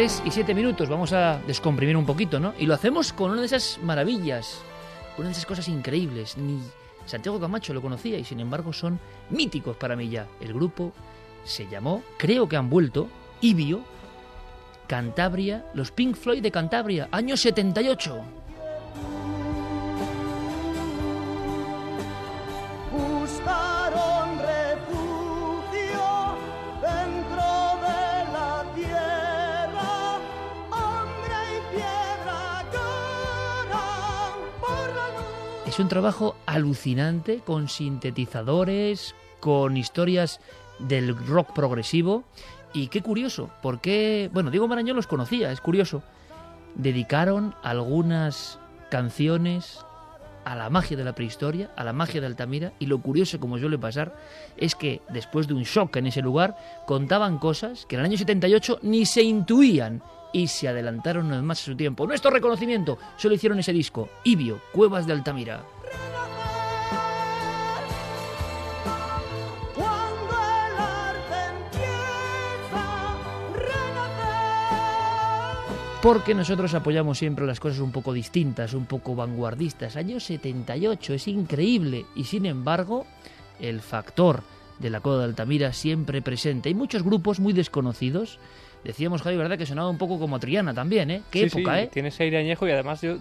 3 y 7 minutos, vamos a descomprimir un poquito, ¿no? Y lo hacemos con una de esas maravillas, una de esas cosas increíbles. Ni Santiago Camacho lo conocía y sin embargo son míticos para mí ya. El grupo se llamó, creo que han vuelto, Ibio, Cantabria, los Pink Floyd de Cantabria, año 78. Un trabajo alucinante con sintetizadores, con historias del rock progresivo. Y qué curioso, porque, bueno, Diego Marañón los conocía, es curioso. Dedicaron algunas canciones a la magia de la prehistoria, a la magia de Altamira, y lo curioso, como suele pasar, es que después de un shock en ese lugar, contaban cosas que en el año 78 ni se intuían y se adelantaron una vez más a su tiempo. Nuestro reconocimiento solo hicieron ese disco, Ibio, Cuevas de Altamira. Porque nosotros apoyamos siempre las cosas un poco distintas, un poco vanguardistas. Año 78, es increíble. Y sin embargo, el factor de la Coda de Altamira siempre presente. Hay muchos grupos muy desconocidos Decíamos, Javi, ¿verdad? Que sonaba un poco como Triana también, ¿eh? Qué época, sí, ¿eh? Tiene ese aire añejo y además yo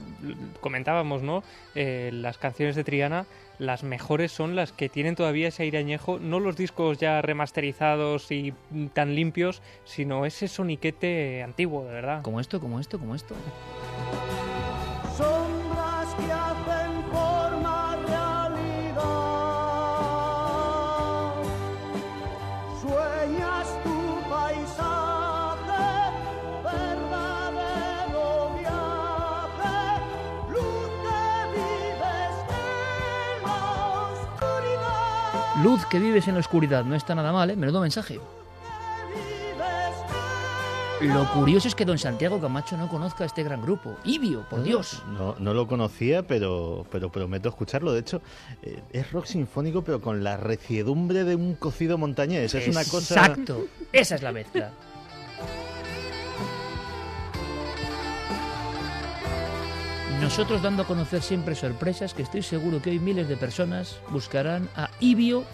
comentábamos, ¿no? Eh, las canciones de Triana, las mejores son las que tienen todavía ese aire añejo, no los discos ya remasterizados y tan limpios, sino ese soniquete antiguo, de verdad. Como esto, como esto, como esto. Luz que vives en la oscuridad, no está nada mal, ¿eh? Menudo mensaje. Lo curioso es que don Santiago Camacho no conozca a este gran grupo. Ibio, por Dios. No, no lo conocía, pero, pero prometo escucharlo. De hecho, eh, es rock sinfónico, pero con la reciedumbre de un cocido montañés. Es una cosa. Exacto, esa es la mezcla. Nosotros dando a conocer siempre sorpresas que estoy seguro que hoy miles de personas buscarán a Ibio.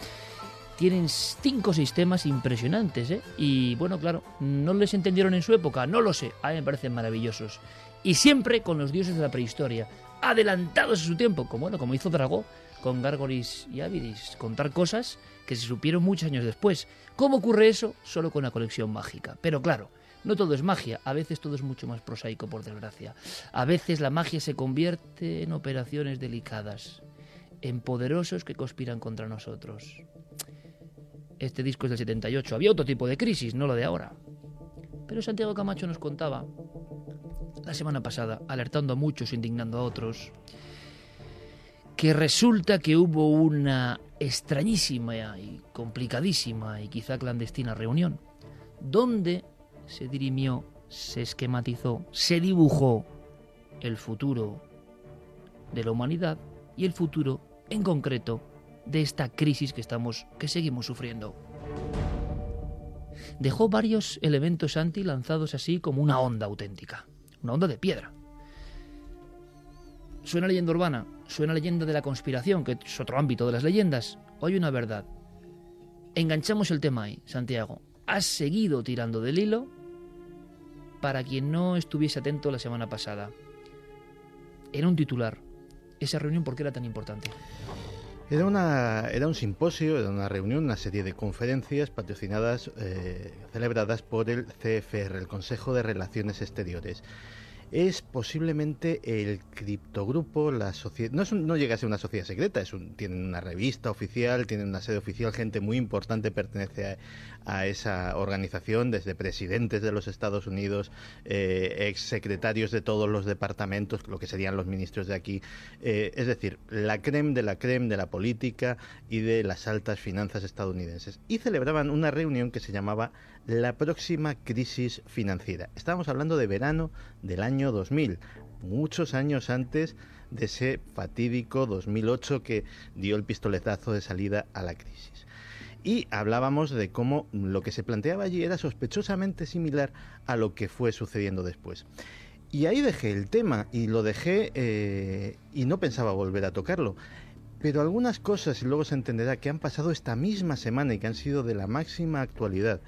Tienen cinco sistemas impresionantes, ¿eh? Y bueno, claro, no les entendieron en su época, no lo sé, a mí me parecen maravillosos. Y siempre con los dioses de la prehistoria, adelantados a su tiempo, como, bueno, como hizo Dragó con Gargoris y Avidis, contar cosas que se supieron muchos años después. ¿Cómo ocurre eso? Solo con la colección mágica. Pero claro, no todo es magia, a veces todo es mucho más prosaico, por desgracia. A veces la magia se convierte en operaciones delicadas, en poderosos que conspiran contra nosotros. Este disco es del 78. Había otro tipo de crisis, no lo de ahora. Pero Santiago Camacho nos contaba la semana pasada, alertando a muchos, indignando a otros, que resulta que hubo una extrañísima y complicadísima y quizá clandestina reunión, donde se dirimió, se esquematizó, se dibujó el futuro de la humanidad y el futuro, en concreto, de esta crisis que estamos, que seguimos sufriendo. Dejó varios elementos anti lanzados así como una onda auténtica, una onda de piedra. Suena leyenda urbana, suena leyenda de la conspiración, que es otro ámbito de las leyendas. Hoy una verdad. Enganchamos el tema ahí, Santiago. Has seguido tirando del hilo para quien no estuviese atento la semana pasada. Era un titular. Esa reunión, ¿por qué era tan importante? Era, una, era un simposio, era una reunión, una serie de conferencias patrocinadas, eh, celebradas por el CFR, el Consejo de Relaciones Exteriores. Es posiblemente el criptogrupo, la sociedad. No, no llega a ser una sociedad secreta, es un, tienen una revista oficial, tienen una sede oficial, gente muy importante pertenece a, esa organización, desde presidentes de los Estados Unidos, eh, ex secretarios de todos los departamentos, lo que serían los ministros de aquí. Eh, es decir, la creme de la creme de la política y de las altas finanzas estadounidenses. Y celebraban una reunión que se llamaba la próxima crisis financiera. Estábamos hablando de verano del año 2000, muchos años antes de ese fatídico 2008 que dio el pistoletazo de salida a la crisis. Y hablábamos de cómo lo que se planteaba allí era sospechosamente similar a lo que fue sucediendo después. Y ahí dejé el tema y lo dejé eh, y no pensaba volver a tocarlo. Pero algunas cosas, y luego se entenderá, que han pasado esta misma semana y que han sido de la máxima actualidad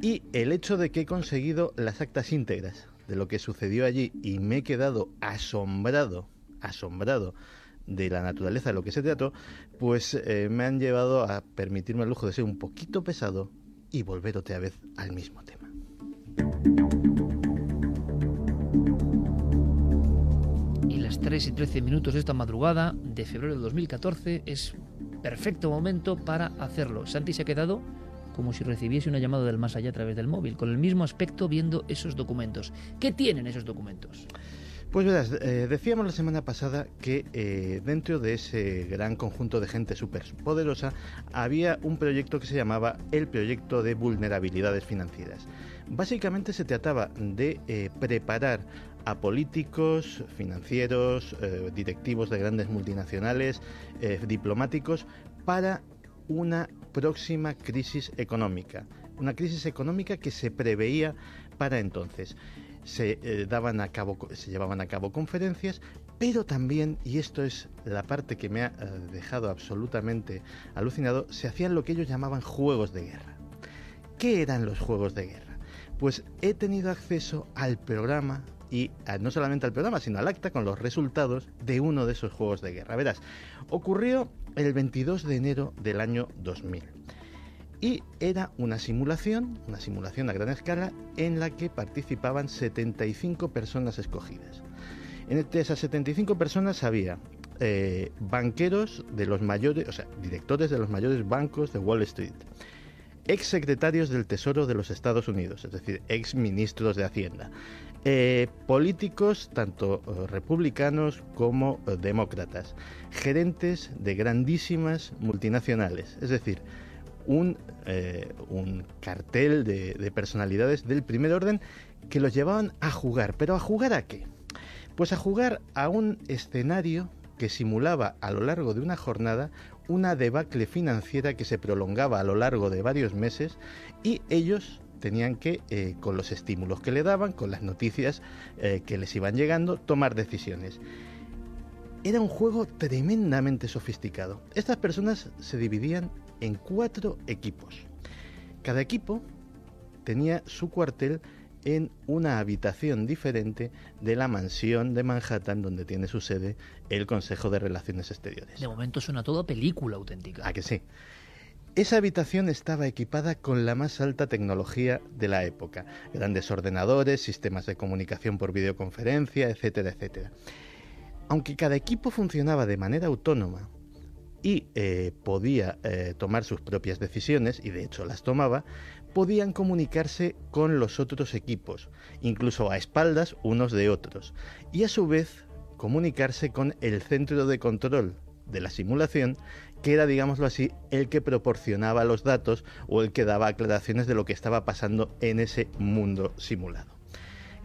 y el hecho de que he conseguido las actas íntegras de lo que sucedió allí y me he quedado asombrado, asombrado de la naturaleza de lo que se trató, pues eh, me han llevado a permitirme el lujo de ser un poquito pesado y volver otra vez al mismo tema. Y las 3 y 13 minutos de esta madrugada de febrero de 2014 es perfecto momento para hacerlo. Santi se ha quedado como si recibiese una llamada del más allá a través del móvil, con el mismo aspecto viendo esos documentos. ¿Qué tienen esos documentos? Pues verás, eh, decíamos la semana pasada que eh, dentro de ese gran conjunto de gente súper poderosa había un proyecto que se llamaba el Proyecto de Vulnerabilidades Financieras. Básicamente se trataba de eh, preparar a políticos, financieros, directivos de grandes multinacionales, diplomáticos, para una próxima crisis económica, una crisis económica que se preveía para entonces. Se, eh, daban a cabo, se llevaban a cabo conferencias, pero también, y esto es la parte que me ha eh, dejado absolutamente alucinado, se hacían lo que ellos llamaban juegos de guerra. ¿Qué eran los juegos de guerra? Pues he tenido acceso al programa y no solamente al programa, sino al acta con los resultados de uno de esos juegos de guerra. Verás, ocurrió el 22 de enero del año 2000 y era una simulación, una simulación a gran escala en la que participaban 75 personas escogidas. Entre esas 75 personas había eh, banqueros de los mayores, o sea, directores de los mayores bancos de Wall Street, ex secretarios del Tesoro de los Estados Unidos, es decir, ex ministros de Hacienda, eh, políticos, tanto eh, republicanos como eh, demócratas, gerentes de grandísimas multinacionales, es decir, un, un cartel de, de personalidades del primer orden que los llevaban a jugar. ¿Pero a jugar a qué? Pues a jugar a un escenario que simulaba a lo largo de una jornada una debacle financiera que se prolongaba a lo largo de varios meses y ellos tenían que, eh, con los estímulos que le daban, con las noticias eh, que les iban llegando, tomar decisiones. Era un juego tremendamente sofisticado. Estas personas se dividían en cuatro equipos. Cada equipo tenía su cuartel en una habitación diferente de la mansión de Manhattan donde tiene su sede el Consejo de Relaciones Exteriores. De momento suena todo película auténtica. ¿A que sí? Esa habitación estaba equipada con la más alta tecnología de la época, grandes ordenadores, sistemas de comunicación por videoconferencia, etcétera, etcétera. Aunque cada equipo funcionaba de manera autónoma y eh, podía eh, tomar sus propias decisiones, y de hecho las tomaba, podían comunicarse con los otros equipos, incluso a espaldas unos de otros, y a su vez comunicarse con el centro de control de la simulación que era, digámoslo así, el que proporcionaba los datos o el que daba aclaraciones de lo que estaba pasando en ese mundo simulado.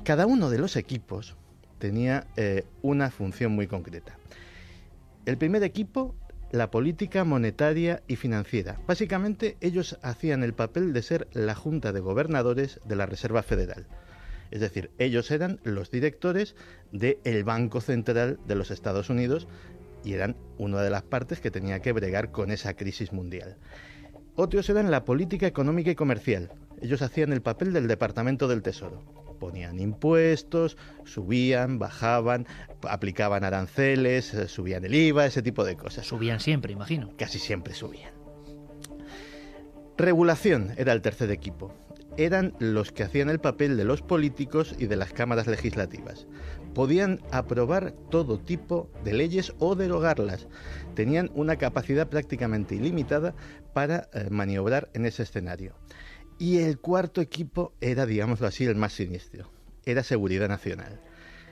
Cada uno de los equipos tenía eh, una función muy concreta. El primer equipo, la política monetaria y financiera. Básicamente ellos hacían el papel de ser la Junta de Gobernadores de la Reserva Federal. Es decir, ellos eran los directores del Banco Central de los Estados Unidos y eran una de las partes que tenía que bregar con esa crisis mundial. Otros eran la política económica y comercial. Ellos hacían el papel del Departamento del Tesoro. Ponían impuestos, subían, bajaban, aplicaban aranceles, eh, subían el IVA, ese tipo de cosas. Subían siempre, imagino. Casi siempre subían. Regulación era el tercer equipo. Eran los que hacían el papel de los políticos y de las cámaras legislativas. Podían aprobar todo tipo de leyes o derogarlas. Tenían una capacidad prácticamente ilimitada para eh, maniobrar en ese escenario. Y el cuarto equipo era, digámoslo así, el más siniestro. Era Seguridad Nacional.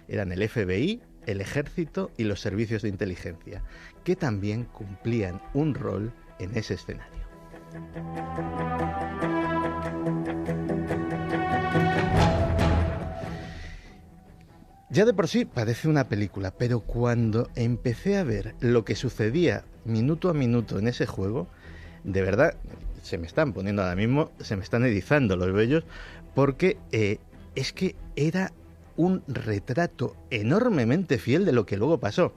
Eran el FBI, el Ejército y los servicios de inteligencia, que también cumplían un rol en ese escenario. Ya de por sí parece una película, pero cuando empecé a ver lo que sucedía minuto a minuto en ese juego, de verdad se me están poniendo ahora mismo, se me están erizando los vellos, porque eh, es que era un retrato enormemente fiel de lo que luego pasó.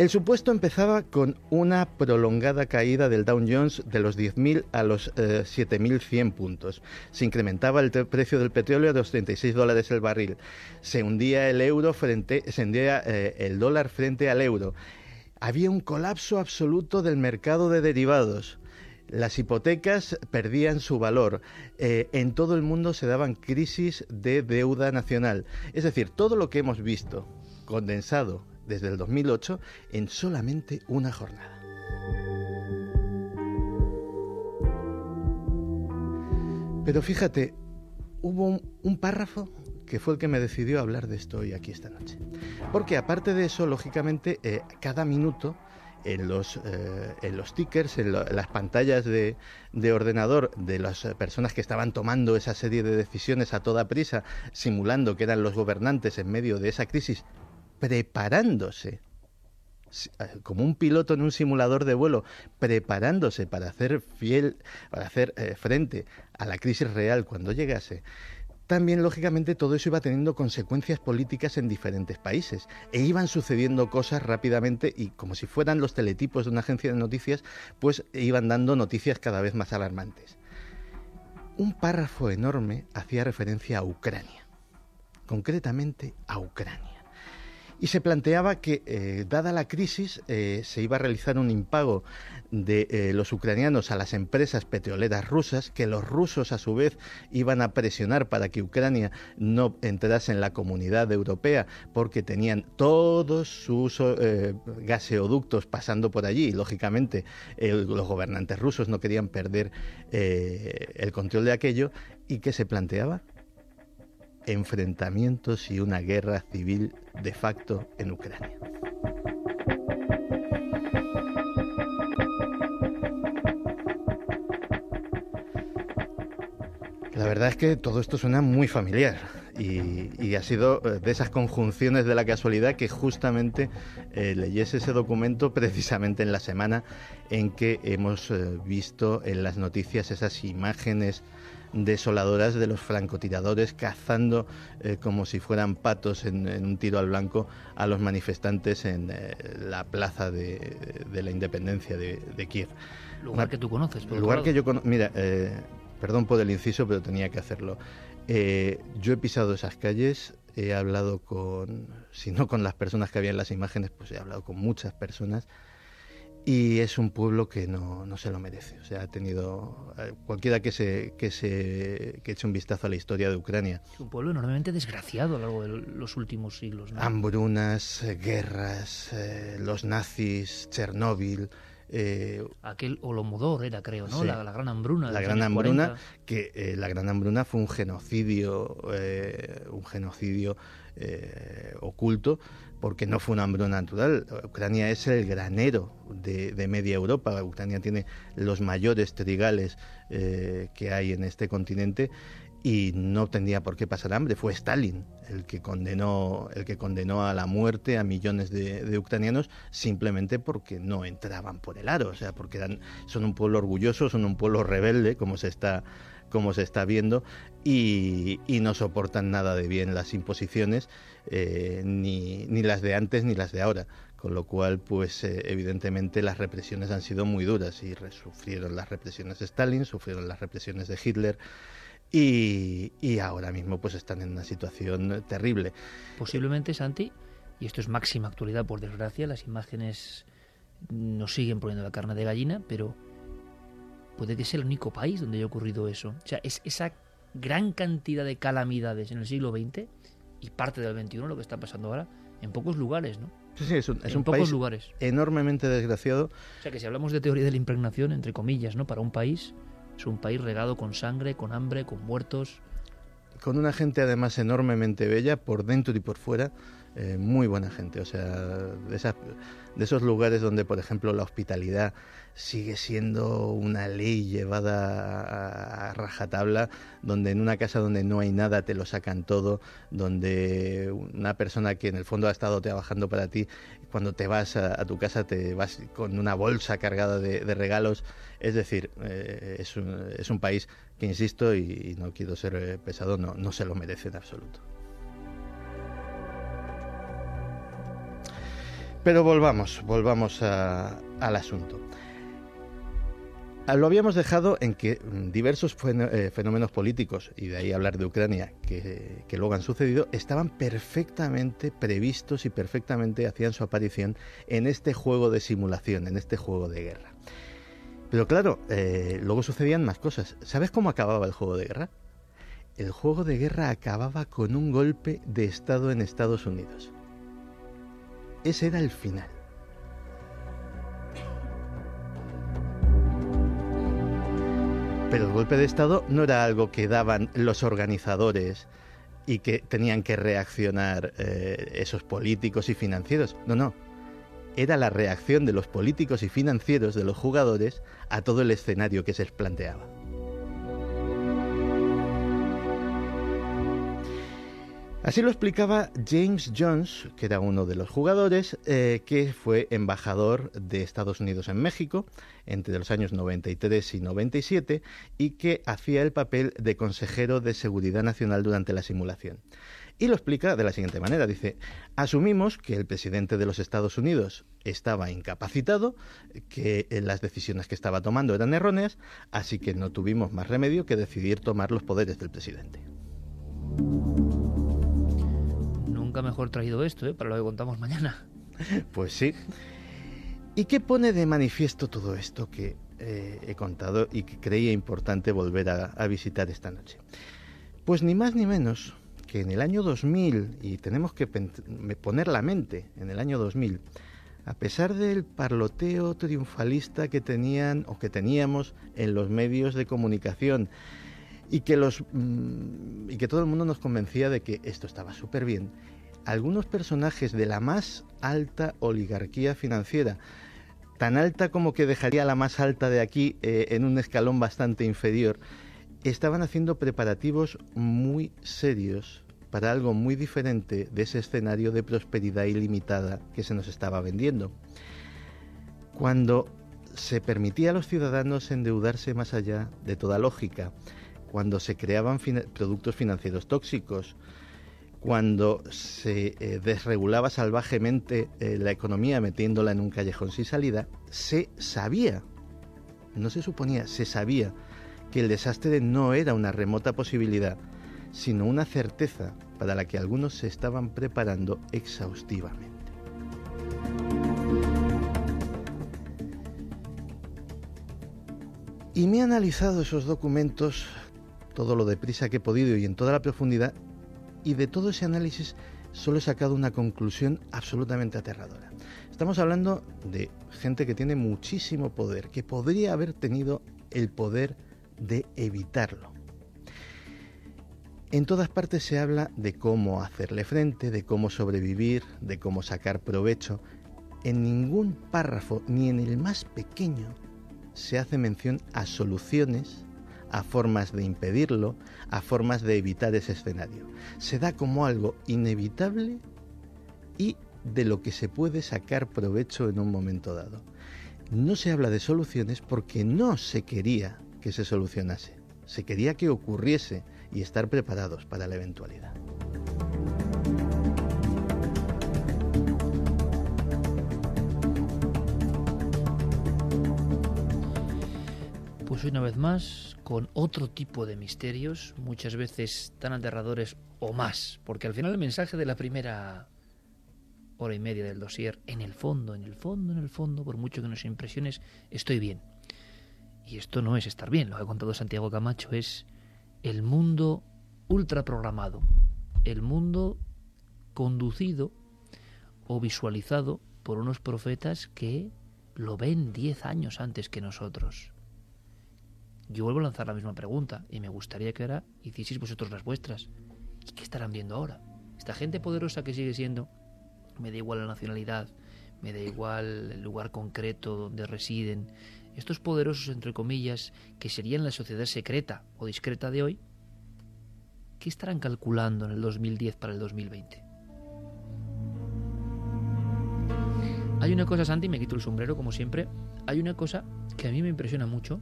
El supuesto empezaba con una prolongada caída del Dow Jones de los 10.000 a los 7.100 eh, puntos. Se incrementaba el precio del petróleo a los 36 dólares el barril. Se hundía el euro frente, se eh, el dólar frente al euro. Había un colapso absoluto del mercado de derivados. Las hipotecas perdían su valor. Eh, en todo el mundo se daban crisis de deuda nacional. Es decir, todo lo que hemos visto condensado desde el 2008 en solamente una jornada. Pero fíjate, hubo un, párrafo que fue el que me decidió hablar de esto hoy aquí esta noche. Porque aparte de eso, lógicamente, eh, cada minuto en los, eh, en los tickers, en, las pantallas de, de, ordenador de las personas que estaban tomando esa serie de decisiones a toda prisa, simulando que eran los gobernantes en medio de esa crisis preparándose, eh, como un piloto en un simulador de vuelo, preparándose para hacer fiel, para hacer eh, frente a la crisis real cuando llegase, también lógicamente todo eso iba teniendo consecuencias políticas en diferentes países e iban sucediendo cosas rápidamente y como si fueran los teletipos de una agencia de noticias, pues iban dando noticias cada vez más alarmantes. Un párrafo enorme hacía referencia a Ucrania, concretamente a Ucrania y se planteaba que, eh, dada la crisis, eh, se iba a realizar un impago de eh, los ucranianos a las empresas petroleras rusas, que los rusos a su vez iban a presionar para que Ucrania no entrase en la comunidad europea porque tenían todos sus gaseoductos pasando por allí. Y lógicamente los gobernantes rusos no querían perder el control de aquello y que se planteaba enfrentamientos y una guerra civil de facto en Ucrania. La verdad es que todo esto suena muy familiar y, ha sido eh, de esas conjunciones de la casualidad que justamente eh, leyese ese documento precisamente en la semana en que hemos eh, visto en las noticias esas imágenes desoladoras de los francotiradores cazando eh, como si fueran patos en, un tiro al blanco a los manifestantes en eh, la plaza de, la independencia de, Kiev. Lugar que tú conoces. Por lugar que yo conozco. Mira, eh, perdón por el inciso, pero tenía que hacerlo. yo he pisado esas calles, he hablado con, si no con las personas que había en las imágenes, pues he hablado con muchas personas y es un pueblo que no, no, se lo merece. O sea, ha tenido eh, cualquiera que se que se que eche un vistazo a la historia de Ucrania. Es un pueblo enormemente desgraciado a lo largo de los últimos siglos. ¿no? Hambrunas, eh, guerras, eh, los nazis, Chernóbil. Aquel Olomodor era, creo, ¿no? La, gran hambruna. La gran hambruna, que la gran hambruna fue un genocidio, un genocidio oculto porque no fue una hambruna natural. Ucrania es el granero de, media Europa. Ucrania tiene los mayores trigales eh, que hay en este continente y no tendría por qué pasar hambre. Fue Stalin el que condenó, el que condenó a la muerte a millones de, ucranianos simplemente porque no entraban por el aro, o sea, porque eran, son un pueblo orgulloso, son un pueblo rebelde, como se está como se está viendo, y, no soportan nada de bien las imposiciones, eh, ni, ni, las de antes ni las de ahora. Con lo cual, pues eh, evidentemente las represiones han sido muy duras y sufrieron las represiones de Stalin, sufrieron las represiones de Hitler. Y, y ahora mismo pues están en una situación terrible. Posiblemente, Santi, y esto es máxima actualidad por desgracia, las imágenes nos siguen poniendo la carne de gallina, pero puede que sea el único país donde haya ocurrido eso. O sea, es esa gran cantidad de calamidades en el siglo XX y parte del XXI, lo que está pasando ahora, en pocos lugares, ¿no? Sí, sí, es un, es en un pocos país lugares. enormemente desgraciado. O sea, que si hablamos de teoría de la impregnación, entre comillas, ¿no? Para un país, es un país regado con sangre, con hambre, con muertos. con una gente además enormemente bella por dentro y por fuera, eh, muy buena gente. O sea, de, esas- de esos lugares donde, por ejemplo, la hospitalidad sigue siendo una ley llevada a, a rajatabla, donde en una casa donde no hay nada te lo sacan todo, donde una persona que en el fondo ha estado trabajando para ti, cuando te vas a, tu casa te vas con una bolsa cargada de, regalos. Es decir, eh, es, un, es un país que, insisto, y, y no quiero ser eh, pesado, no, no se lo merece en absoluto. Pero volvamos, volvamos al asunto. Ah, Lo habíamos dejado en que mm, diversos eh, fenómenos políticos, y de ahí hablar de Ucrania, que, que luego han sucedido, estaban perfectamente previstos y perfectamente hacían su aparición en este juego de simulación, en este juego de guerra. Pero claro, eh, luego sucedían más cosas. ¿Sabes cómo acababa el juego de guerra? El juego de guerra acababa con un golpe de Estado en Estados Unidos. Ese era el final. Pero el golpe de Estado no era algo que daban los organizadores y que tenían que reaccionar eh, esos políticos y financieros. No, no. Era la reacción de los políticos y financieros, de los jugadores, a todo el escenario que se les planteaba. Así lo explicaba James Jones, que era uno de los jugadores, eh, que fue embajador de Estados Unidos en México entre los años 93 y 97 y que hacía el papel de consejero de seguridad nacional durante la simulación. Y lo explica de la siguiente manera. Dice, asumimos que el presidente de los Estados Unidos estaba incapacitado, que eh, las decisiones que estaba tomando eran erróneas, así que no tuvimos más remedio que decidir tomar los poderes del presidente. Nunca mejor traído esto, ¿eh? Para lo que contamos mañana. Pues sí. ¿Y qué pone de manifiesto todo esto que eh, he contado y que creía importante volver a, visitar esta noche? Pues ni más ni menos que en el año 2000, y tenemos que poner la mente en el año 2000, a pesar del parloteo triunfalista que tenían o que teníamos en los medios de comunicación y que los mm, y que todo el mundo nos convencía de que esto estaba súper bien, algunos personajes de la más alta oligarquía financiera, tan alta como que dejaría la más alta de aquí eh, en un escalón bastante inferior, estaban haciendo preparativos muy serios para algo muy diferente de ese escenario de prosperidad ilimitada que se nos estaba vendiendo. Cuando se permitía a los ciudadanos endeudarse más allá de toda lógica, cuando se creaban productos financieros tóxicos, cuando se eh, desregulaba salvajemente eh, la economía metiéndola en un callejón sin salida, se sabía, no se suponía, se sabía que el desastre no era una remota posibilidad, sino una certeza para la que algunos se estaban preparando exhaustivamente. Y me he analizado esos documentos, todo lo deprisa que he podido y en toda la profundidad, y de todo ese análisis solo he sacado una conclusión absolutamente aterradora. Estamos hablando de gente que tiene muchísimo poder, que podría haber tenido el poder de evitarlo. En todas partes se habla de cómo hacerle frente, de cómo sobrevivir, de cómo sacar provecho. En ningún párrafo, ni en el más pequeño, se hace mención a soluciones, a formas de impedirlo, a formas de evitar ese escenario. Se da como algo inevitable y de lo que se puede sacar provecho en un momento dado. No se habla de soluciones porque no se quería que se solucionase. Se quería que ocurriese y estar preparados para la eventualidad. Pues una vez más, con otro tipo de misterios, muchas veces tan aterradores o más, porque al final el mensaje de la primera hora y media del dossier, en el fondo, en el fondo, en el fondo, por mucho que nos impresiones, estoy bien. y esto no es estar bien, lo que ha contado Santiago Camacho, es el mundo ultraprogramado, el mundo conducido o visualizado por unos profetas que lo ven diez años antes que nosotros. Yo vuelvo a lanzar la misma pregunta y me gustaría que ahora hicieseis vosotros las vuestras. ¿Y qué estarán viendo ahora? Esta gente poderosa que sigue siendo, me da igual la nacionalidad, me da igual el lugar concreto donde residen, estos poderosos, entre comillas, que serían la sociedad secreta o discreta de hoy, ¿qué estarán calculando en el 2010 para el 2020? Hay una cosa, Santi, me quito el sombrero como siempre, hay una cosa que a mí me impresiona mucho,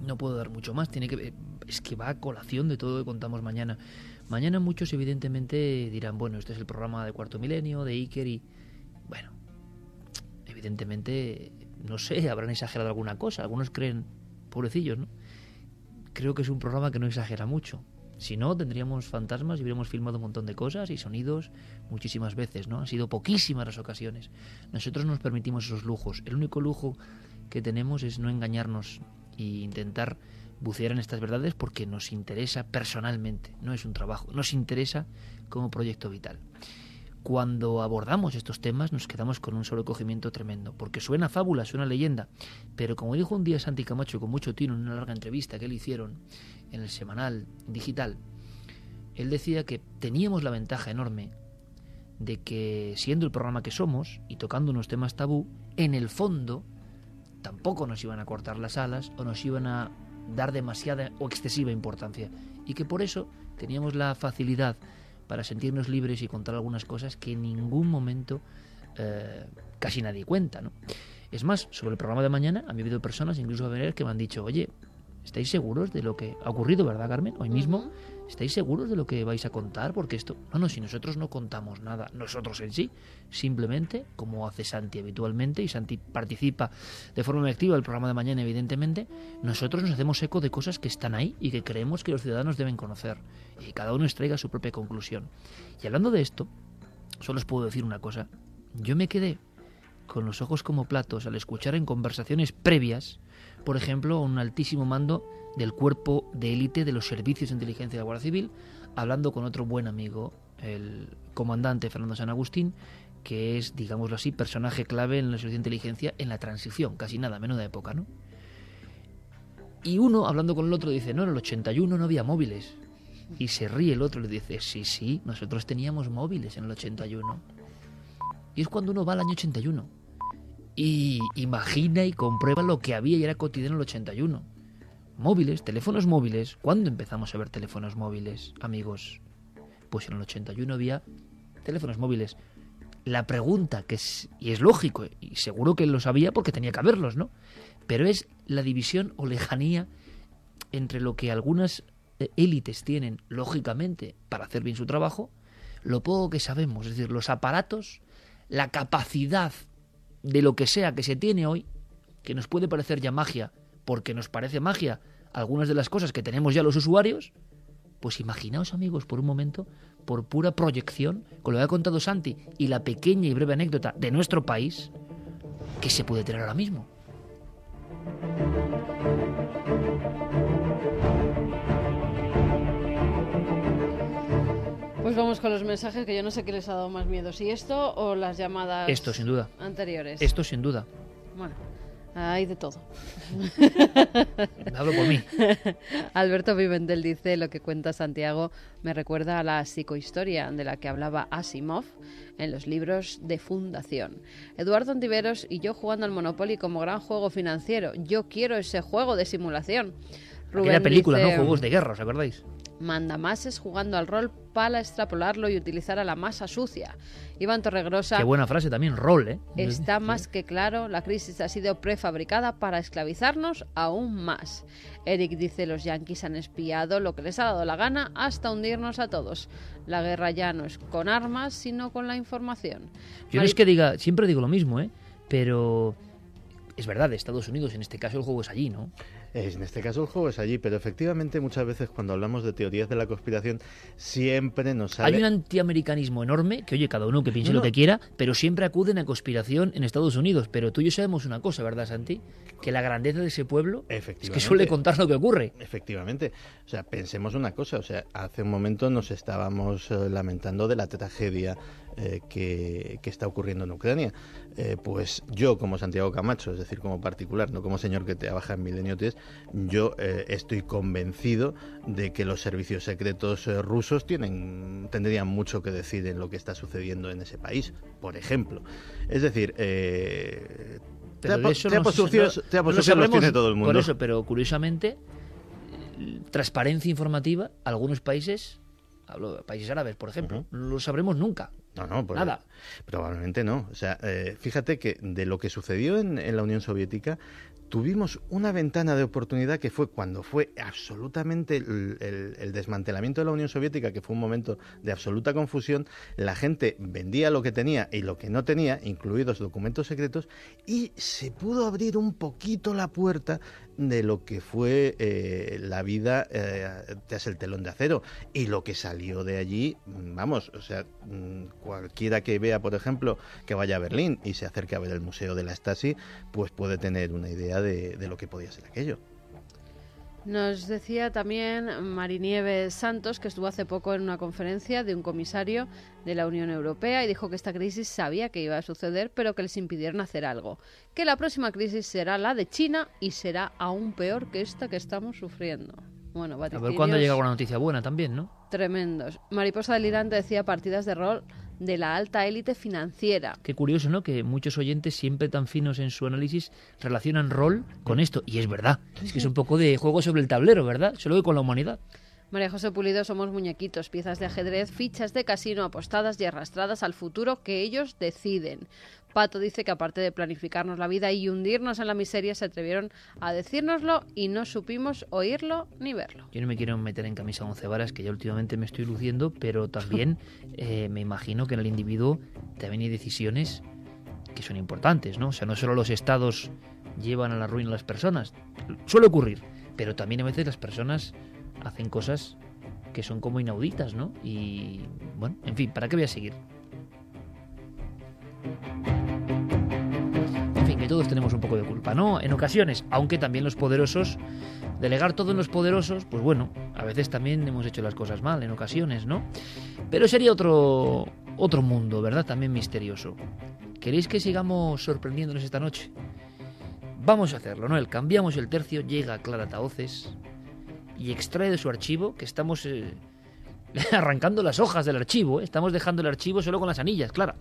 no puedo dar mucho más, tiene que es que va a colación de todo lo que contamos mañana. Mañana muchos evidentemente dirán, bueno, este es el programa de Cuarto Milenio, de Iker y bueno, evidentemente no sé, habrán exagerado alguna cosa. Algunos creen, pobrecillos, ¿no? Creo que es un programa que no exagera mucho. Si no, tendríamos fantasmas y hubiéramos filmado un montón de cosas y sonidos muchísimas veces, ¿no? Han sido poquísimas las ocasiones. Nosotros nos permitimos esos lujos. El único lujo que tenemos es no engañarnos e intentar bucear en estas verdades porque nos interesa personalmente, no es un trabajo, nos interesa como proyecto vital. Cuando abordamos estos temas nos quedamos con un sobrecogimiento tremendo, porque suena fábula, suena leyenda, pero como dijo un día Santi Camacho con mucho tino en una larga entrevista que le hicieron en el semanal digital, él decía que teníamos la ventaja enorme de que siendo el programa que somos y tocando unos temas tabú, en el fondo tampoco nos iban a cortar las alas o nos iban a dar demasiada o excesiva importancia y que por eso teníamos la facilidad para sentirnos libres y contar algunas cosas que en ningún momento eh, casi nadie cuenta. ¿no? Es más, sobre el programa de mañana, a mí ha habido personas, incluso a ver, que me han dicho, oye, ¿estáis seguros de lo que ha ocurrido, verdad, Carmen? Hoy mismo, ¿estáis seguros de lo que vais a contar? Porque esto, no, no, si nosotros no contamos nada, nosotros en sí, simplemente, como hace Santi habitualmente, y Santi participa de forma activa del programa de mañana, evidentemente, nosotros nos hacemos eco de cosas que están ahí y que creemos que los ciudadanos deben conocer y cada uno extraiga su propia conclusión. Y hablando de esto, solo os puedo decir una cosa. Yo me quedé con los ojos como platos al escuchar en conversaciones previas, por ejemplo, un altísimo mando del cuerpo de élite de los servicios de inteligencia de la Guardia Civil, hablando con otro buen amigo, el comandante Fernando San Agustín, que es, digámoslo así, personaje clave en la servicio de inteligencia en la transición, casi nada, menos de época, ¿no? Y uno, hablando con el otro, dice, no, en el 81 no había móviles. Y se ríe el otro y le dice, sí, sí, nosotros teníamos móviles en el 81. Y es cuando uno va al año 81. Y imagina y comprueba lo que había y era cotidiano en el 81. Móviles, teléfonos móviles. ¿Cuándo empezamos a ver teléfonos móviles, amigos? Pues en el 81 había teléfonos móviles. La pregunta, que es, y es lógico, y seguro que lo sabía porque tenía que haberlos, ¿no? Pero es la división o lejanía entre lo que algunas élites tienen, lógicamente, para hacer bien su trabajo, lo poco que sabemos, es decir, los aparatos, la capacidad de lo que sea que se tiene hoy, que nos puede parecer ya magia, porque nos parece magia algunas de las cosas que tenemos ya los usuarios, pues imaginaos amigos por un momento, por pura proyección, con lo que ha contado Santi y la pequeña y breve anécdota de nuestro país, que se puede tener ahora mismo. Pues vamos con los mensajes que yo no sé qué les ha dado más miedo, si esto o las llamadas Esto, sin duda. anteriores. Esto, sin duda. Bueno, hay de todo. Hablo por mí. Alberto Pimentel dice lo que cuenta Santiago me recuerda a la psicohistoria de la que hablaba Asimov en los libros de Fundación. Eduardo Antiveros y yo jugando al Monopoly como gran juego financiero. Yo quiero ese juego de simulación. Aquella película, ¿no? Juegos de guerra, ¿os acordáis? Mandamases jugando al rol para extrapolarlo y utilizar a la masa sucia. Iván Torregrosa. Qué buena frase también, rol, ¿eh? Está más que claro, la crisis ha sido prefabricada para esclavizarnos aún más. Eric dice: los yanquis han espiado lo que les ha dado la gana hasta hundirnos a todos. La guerra ya no es con armas, sino con la información. Yo no es que diga, siempre digo lo mismo, ¿eh? Pero es verdad, Estados Unidos, en este caso el juego es allí, ¿no? En este caso el juego es allí, pero efectivamente muchas veces cuando hablamos de teorías de la conspiración siempre nos sale... Hay un antiamericanismo enorme, que oye, cada uno que piense No, lo que quiera, pero siempre acuden a conspiración en Estados Unidos. Pero tú y yo sabemos una cosa, ¿verdad, Santi? Que la grandeza de ese pueblo es que suele contar lo que ocurre. Efectivamente. O sea, pensemos una cosa. O sea, hace un momento nos estábamos eh, lamentando de la tragedia eh, que, que está ocurriendo en Ucrania. Eh, pues yo, como Santiago Camacho, es decir, como particular, no como señor que trabaja en Milenio 3, yo eh, estoy convencido de que los servicios secretos eh, rusos tienen, tendrían mucho que decir en lo que está sucediendo en ese país, por ejemplo. Es decir, eh, trapo- trapos no- no- no los tiene todo el mundo. Por eso, pero curiosamente, transparencia informativa, algunos países, hablo de países árabes, por ejemplo, no lo sabremos nunca. No, no, pues, Nada. Probablemente no. O sea, eh, fíjate que de lo que sucedió en, en la Unión Soviética, tuvimos una ventana de oportunidad que fue cuando fue absolutamente el, el- el desmantelamiento de la Unión Soviética, que fue un momento de absoluta confusión. La gente vendía lo que tenía y lo que no tenía, incluidos documentos secretos, y se pudo abrir un poquito la puerta de lo que fue eh, la vida eh, tras el telón de acero y lo que salió de allí, mm, vamos, o sea, mm, cualquiera que vea, por ejemplo, que vaya a Berlín y se acerque a ver el Museo de la Stasi, pues puede tener una idea de, de lo que podía ser aquello. Nos decía también Marinieves Santos, que estuvo hace poco en una conferencia de un comisario de la Unión Europea y dijo que esta crisis sabía que iba a suceder, pero que les impidieron hacer algo. Que la próxima crisis será la de China y será aún peor que esta que estamos sufriendo. Bueno, A ver cuándo llega alguna noticia buena también, ¿no? tremendos. Mariposa delirante decía partidas de rol de la alta élite financiera. Qué curioso, ¿no? Que muchos oyentes, siempre tan finos en su análisis, relacionan rol con esto. Y es verdad. Es que es un poco de juego sobre el tablero, ¿verdad? Solo que con la humanidad. María José Pulido somos muñequitos, piezas de ajedrez, fichas de casino apostadas y arrastradas al futuro que ellos deciden. Pato dice que aparte de planificarnos la vida y hundirnos en la miseria, se atrevieron a decírnoslo y no supimos oírlo ni verlo. Yo no me quiero meter en camisa once varas, que ya últimamente me estoy luciendo, pero también eh, me imagino que en el individuo también hay decisiones que son importantes, ¿no? O sea, no solo los estados llevan a la ruina a las personas, suele ocurrir, pero también a veces las personas hacen cosas que son como inauditas, ¿no? Y bueno, en fin, ¿para qué voy a seguir? Que todos tenemos un poco de culpa, ¿no? En ocasiones, aunque también los poderosos, delegar todo en los poderosos, pues bueno, a veces también hemos hecho las cosas mal, en ocasiones, ¿no? Pero sería otro, otro mundo, ¿verdad? También misterioso. ¿Queréis que sigamos sorprendiéndonos esta noche? Vamos a hacerlo, ¿no? El cambiamos el tercio, llega Clara Taoces y extrae de su archivo, que estamos eh, arrancando las hojas del archivo, ¿eh? estamos dejando el archivo solo con las anillas, Clara.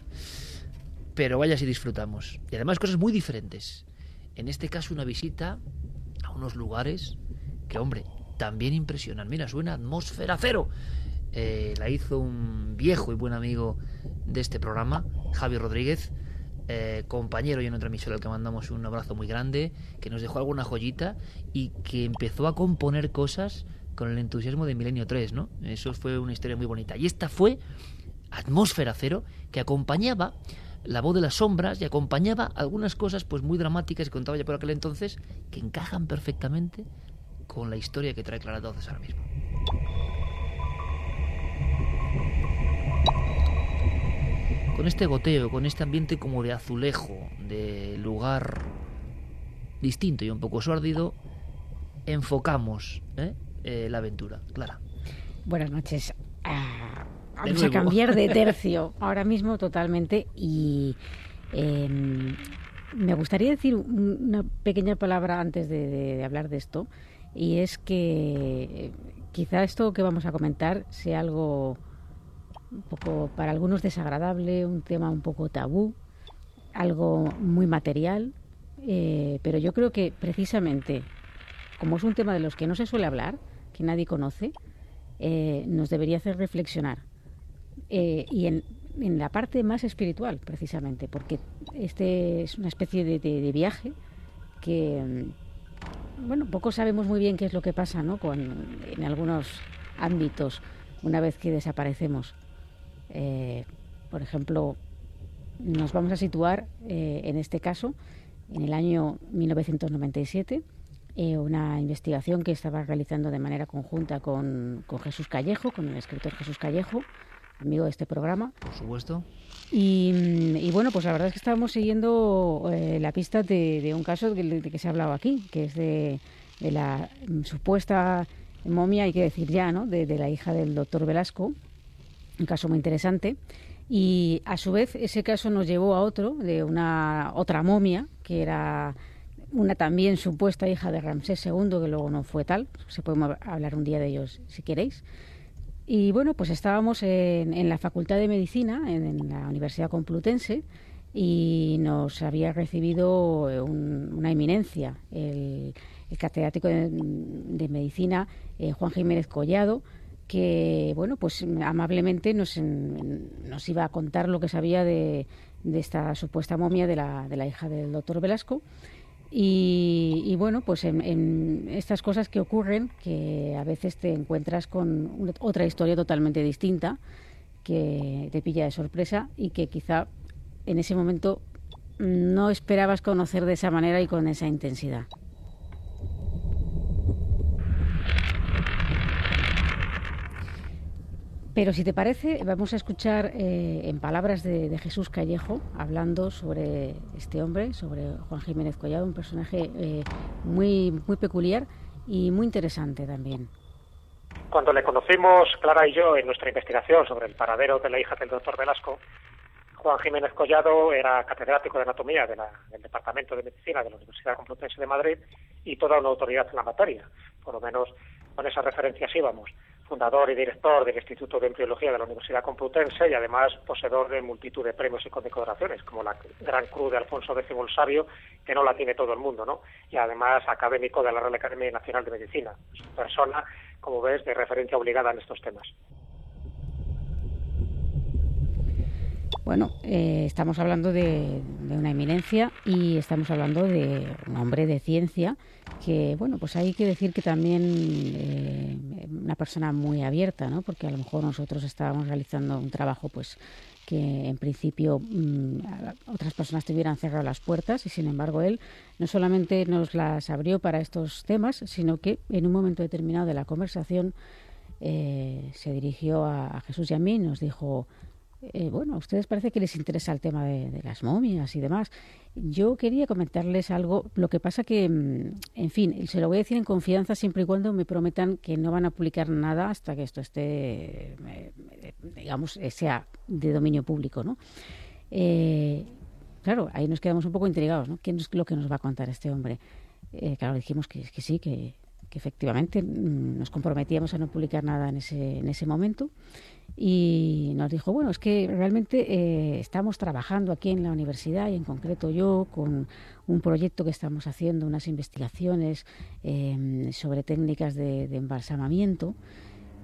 Pero vaya si disfrutamos. Y además cosas muy diferentes. En este caso una visita a unos lugares que, hombre, también impresionan. Mira, suena atmósfera cero. Eh, la hizo un viejo y buen amigo de este programa, Javi Rodríguez, eh, compañero y en otra emisora al que mandamos un abrazo muy grande, que nos dejó alguna joyita y que empezó a componer cosas con el entusiasmo de Milenio 3, ¿no? Eso fue una historia muy bonita. Y esta fue Atmósfera Cero, que acompañaba la voz de las sombras y acompañaba algunas cosas pues muy dramáticas que contaba ya por aquel entonces que encajan perfectamente con la historia que trae Clara Doces ahora mismo. Con este goteo, con este ambiente como de azulejo, de lugar distinto y un poco sórdido, enfocamos ¿eh? Eh, la aventura. Clara. Buenas noches. Ah, vamos a cambiar de tercio ahora mismo totalmente y eh, me gustaría decir un- una pequeña palabra antes de, de- de hablar de esto y es que eh, quizá esto que vamos a comentar sea algo un poco para algunos desagradable, un tema un poco tabú, algo muy material, eh, pero yo creo que precisamente como es un tema de los que no se suele hablar, que nadie conoce, eh, nos debería hacer reflexionar. Eh, y en, en la parte más espiritual, precisamente, porque este es una especie de, de- viaje que, mm, bueno, poco sabemos muy bien qué es lo que pasa ¿no? Con, en algunos ámbitos una vez que desaparecemos. Eh, por ejemplo, nos vamos a situar, eh, en este caso, en el año 1997, eh, una investigación que estaba realizando de manera conjunta con, con Jesús Callejo, con el escritor Jesús Callejo, amigo de este programa. Por supuesto. Y, bueno, pues la verdad es que estábamos siguiendo eh, la pista de, un caso de, que se ha hablado aquí, que es de, la supuesta momia, hay que decir ya, ¿no? De, la hija del doctor Velasco, un caso muy interesante. Y a su vez ese caso nos llevó a otro, de una otra momia, que era una también supuesta hija de Ramsés II, que luego no fue tal. Se puede hablar un día de ellos si queréis. Y bueno, pues estábamos en, la Facultad de Medicina, en, la Universidad Complutense, y nos había recibido eh, una eminencia, el, catedrático de, Medicina, eh, Juan Jiménez Collado, que bueno, pues amablemente nos, nos iba a contar lo que sabía de, de esta supuesta momia de la, de la hija del doctor Velasco y, bueno, pues en, estas cosas que ocurren, que a veces te encuentras con otra historia totalmente distinta, que te pilla de sorpresa y que quizá en ese momento no esperabas conocer de esa manera y con esa intensidad. Pero si te parece, vamos a escuchar eh, en palabras de, Jesús Callejo hablando sobre este hombre, sobre Juan Jiménez Collado, un personaje eh, muy, muy peculiar y muy interesante también. Cuando le conocimos, Clara y yo, en nuestra investigación sobre el paradero de la hija del doctor Velasco, Juan Jiménez Collado era catedrático de anatomía del Departamento de Medicina de la Universidad Complutense de Madrid y toda una autoridad en la materia. Por lo menos con esas referencias íbamos fundador y director del Instituto de Embriología de la Universidad Complutense y además poseedor de multitud de premios y condecoraciones, como la Gran Cruz de Alfonso X el que no la tiene todo el mundo, ¿no? Y además académico de la Real Academia Nacional de Medicina. persona, como ves, de referencia obligada en estos temas. Bueno, eh, estamos hablando de, una eminencia y estamos hablando de un hombre de ciencia que, bueno, pues hay que decir que también eh, una persona muy abierta, ¿no? Porque a lo mejor nosotros estábamos realizando un trabajo, pues que en principio mm, otras personas tuvieran cerrado las puertas y sin embargo él no solamente nos las abrió para estos temas, sino que en un momento determinado de la conversación eh, se dirigió a, a Jesús y a mí y nos dijo eh, bueno, a ustedes parece que les interesa el tema de, las momias y demás. Yo quería comentarles algo, lo que pasa que, mm, en fin, se lo voy a decir en confianza siempre y cuando me prometan que no van a publicar nada hasta que esto esté, eh, digamos, eh, sea de dominio público, ¿no? claro, ahí nos quedamos un poco intrigados, ¿no? ¿Qué es lo que nos va a contar este hombre? claro, dijimos que, que sí, que, que efectivamente mm, nos comprometíamos a no publicar nada en ese, en ese momento y nos dijo, bueno, es que realmente eh, estamos trabajando aquí en la universidad y en concreto yo con un proyecto que estamos haciendo, unas investigaciones eh, sobre técnicas de embalsamamiento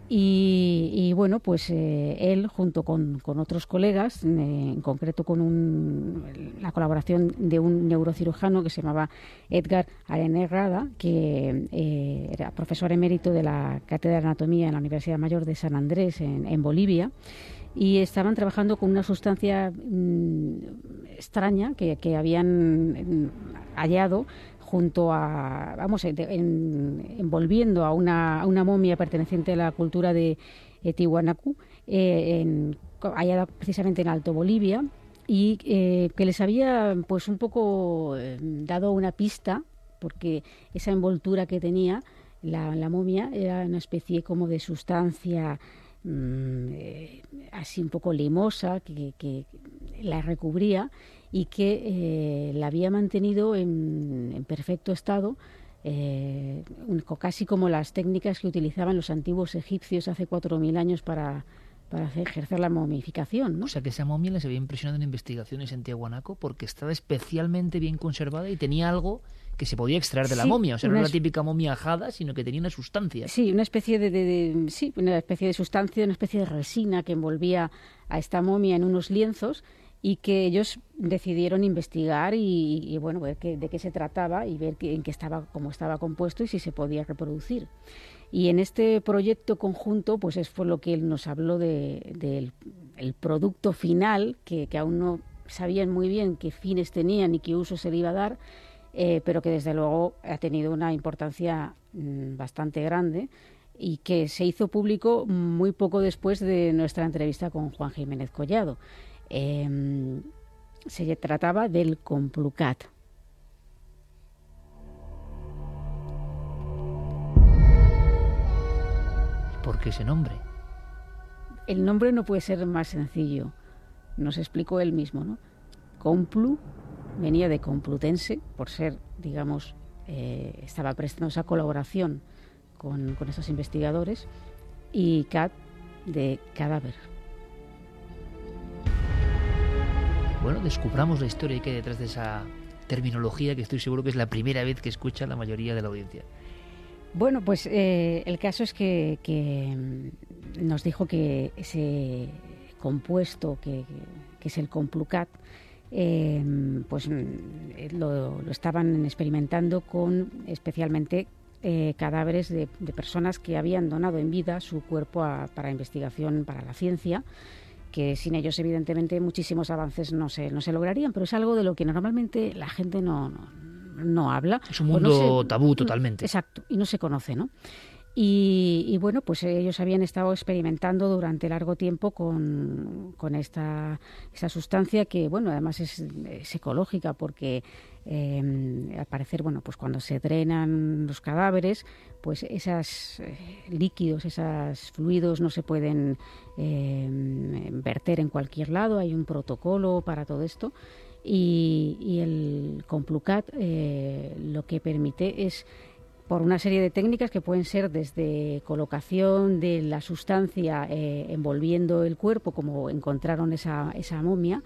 y, bueno, pues eh, él, junto con, otros colegas, en concreto con un, la colaboración de un neurocirujano que se llamaba Edgar Arenerrada, que eh, era profesor emérito de la Cátedra de Anatomía en la Universidad Mayor de San Andrés, en, Bolivia, y estaban trabajando con una sustancia mm, extraña que, que habían mm, hallado junto a, vamos, envolviendo a una, una, momia perteneciente a la cultura de Tiwanaku, eh, allá precisamente en Alto Bolivia, y eh, que les había pues un poco eh, dado una pista, porque esa envoltura que tenía la, la momia era una especie como de sustancia mm, así un poco limosa que la recubría y que eh, la había mantenido en, perfecto estado, eh, casi como las técnicas que utilizaban los antiguos egipcios hace 4.000 años para, para ejercer la momificación. O sea que esa momia les había impresionado en investigaciones en Tiahuanaco porque estaba especialmente bien conservada y tenía algo que se podía extraer de la momia. O sea, no era la típica momia ajada, sino que tenía una sustancia. Sí, una especie de, de, sí, una especie de sustancia, una especie de resina que envolvía a esta momia en unos lienzos y que ellos decidieron investigar y, bueno ver de qué se trataba y ver en qué estaba cómo estaba compuesto y si se podía reproducir y en este proyecto conjunto pues es fue lo que él nos habló del el producto final que, aún no sabían muy bien qué fines tenían y qué uso se le iba a dar eh, pero que desde luego ha tenido una importancia mm, bastante grande y que se hizo público muy poco después de nuestra entrevista con Juan Jiménez Collado. Em, se trataba del Complucat. ¿Por qué ese nombre? El nombre no puede ser más sencillo. Nos explicó él mismo, ¿no? Complu venía de complutense por ser, digamos, eh, estaba prestando esa colaboración con, con esos investigadores y cat de cadáver. Bueno, descubramos la historia que hay detrás de esa terminología que estoy seguro que es la primera vez que escucha la mayoría de la audiencia. Bueno, pues eh, el caso es que, mm, nos dijo que ese compuesto que, es el Complucat, eh, pues mm, lo, lo, estaban experimentando con especialmente eh, cadáveres de, de, personas que habían donado en vida su cuerpo a, para investigación para la ciencia que sin ellos evidentemente muchísimos avances no se, no se lograrían, pero es algo de lo que normalmente la gente no, no, no habla. Es un mundo no se, tabú totalmente. Exacto, y no se conoce, ¿no? Y, y, bueno, pues ellos habían estado experimentando durante largo tiempo con, con esta esa sustancia que, bueno, además es, ecológica porque eh, al parecer, bueno, pues cuando se drenan los cadáveres, pues esos eh, líquidos, esos fluidos no se pueden eh, verter en cualquier lado, hay un protocolo para todo esto. Y, y el Complucat eh, lo que permite es por una serie de técnicas que pueden ser desde colocación de la sustancia eh, envolviendo el cuerpo, como encontraron esa, esa momia,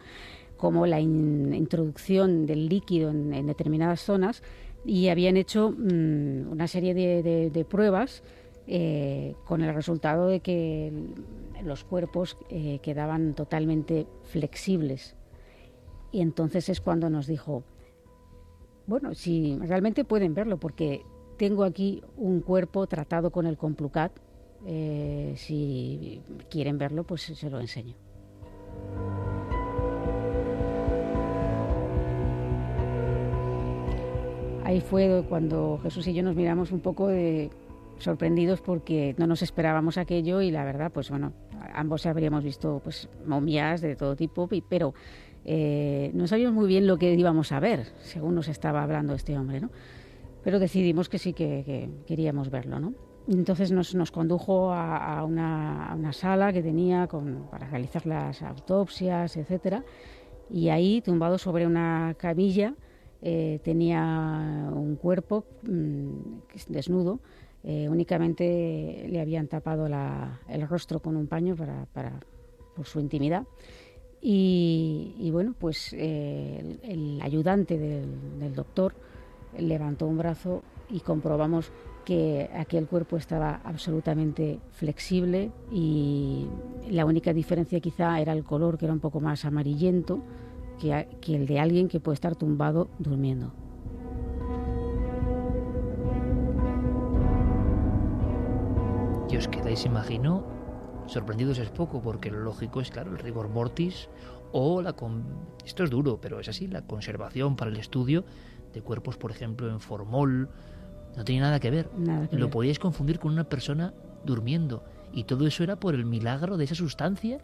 como la in, introducción del líquido en, determinadas zonas, y habían hecho mmm, una serie de pruebas eh, con el resultado de que los cuerpos eh, quedaban totalmente flexibles. Y entonces es cuando nos dijo, bueno, si realmente pueden verlo, porque tengo aquí un cuerpo tratado con el Complucat. Eh, si quieren verlo, pues se lo enseño. Ahí fue cuando Jesús y yo nos miramos un poco de sorprendidos porque no nos esperábamos aquello y la verdad, pues bueno, ambos habríamos visto pues momias de todo tipo, pero eh, no sabíamos muy bien lo que íbamos a ver, según nos estaba hablando este hombre, ¿no? Pero decidimos que sí que, que queríamos verlo, ¿no? Entonces nos, condujo a, una, sala que tenía para realizar las autopsias, etcétera, y ahí, tumbado sobre una camilla, eh, tenía un cuerpo mmm, desnudo, eh, únicamente le habían tapado la, el rostro con un paño para, por su intimidad. Y, bueno, pues eh, el, ayudante del doctor levantó un brazo y comprobamos que aquel cuerpo estaba absolutamente flexible y la única diferencia quizá era el color que era un poco más amarillento que, el de alguien que puede estar tumbado durmiendo. Y os quedáis, imagino, sorprendidos es poco, porque lo lógico es, claro, el rigor mortis o la... Con... Esto es duro, pero es así, la conservación para el estudio de cuerpos, por ejemplo, en formol, no tiene nada que ver. Nada que Lo ver. podíais confundir con una persona durmiendo. Y todo eso era por el milagro de esa sustancia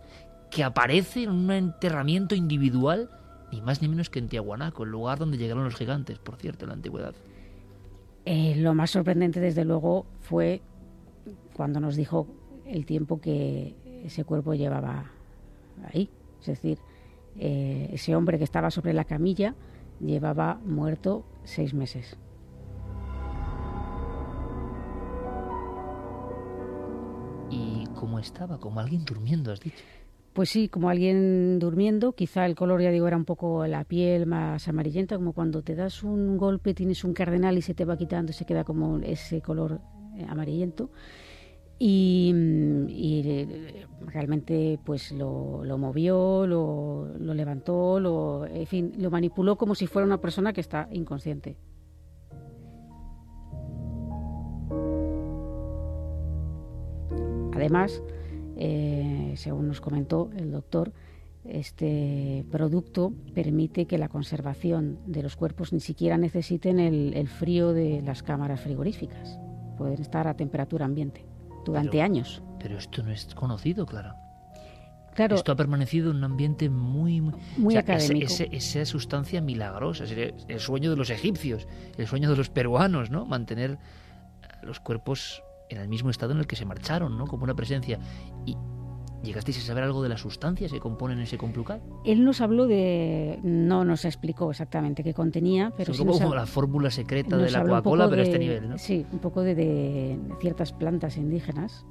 que aparece en un enterramiento individual, ni más ni menos que en Tiahuanaco, el lugar donde llegaron los gigantes, por cierto, en la antigüedad. Eh, lo más sorprendente, desde luego, fue cuando nos dijo el tiempo que ese cuerpo llevaba ahí. Es decir, eh, ese hombre que estaba sobre la camilla, llevaba muerto seis meses. ¿Y cómo estaba? Como alguien durmiendo, has dicho. Pues sí, como alguien durmiendo, quizá el color, ya digo, era un poco la piel más amarillenta, como cuando te das un golpe, tienes un cardenal y se te va quitando, se queda como ese color eh, amarillento. Y, y, realmente pues lo, movió, lo, lo, levantó, lo, en fin, lo manipuló como si fuera una persona que está inconsciente. Además, eh, según nos comentó el doctor, este producto permite que la conservación de los cuerpos ni siquiera necesiten el frío de las cámaras frigoríficas. Pueden estar a temperatura ambiente durante Pero- años. Pero esto no es conocido, claro. Claro, Esto ha permanecido en un ambiente muy... Muy, muy o sea, académico. ese- esa sustancia milagrosa, el sueño de los egipcios, el sueño de los peruanos, ¿no? Mantener los cuerpos en el mismo estado en el que se marcharon, ¿no? Como una presencia. Y llegasteis a saber algo de las sustancias que componen ese complucat. Él nos habló de... No nos explicó exactamente qué contenía, pero sí nos como la fórmula secreta de nos la habló un Coca-Cola, pero a este de- nivel, ¿no? Sí, un poco de, de ciertas plantas indígenas.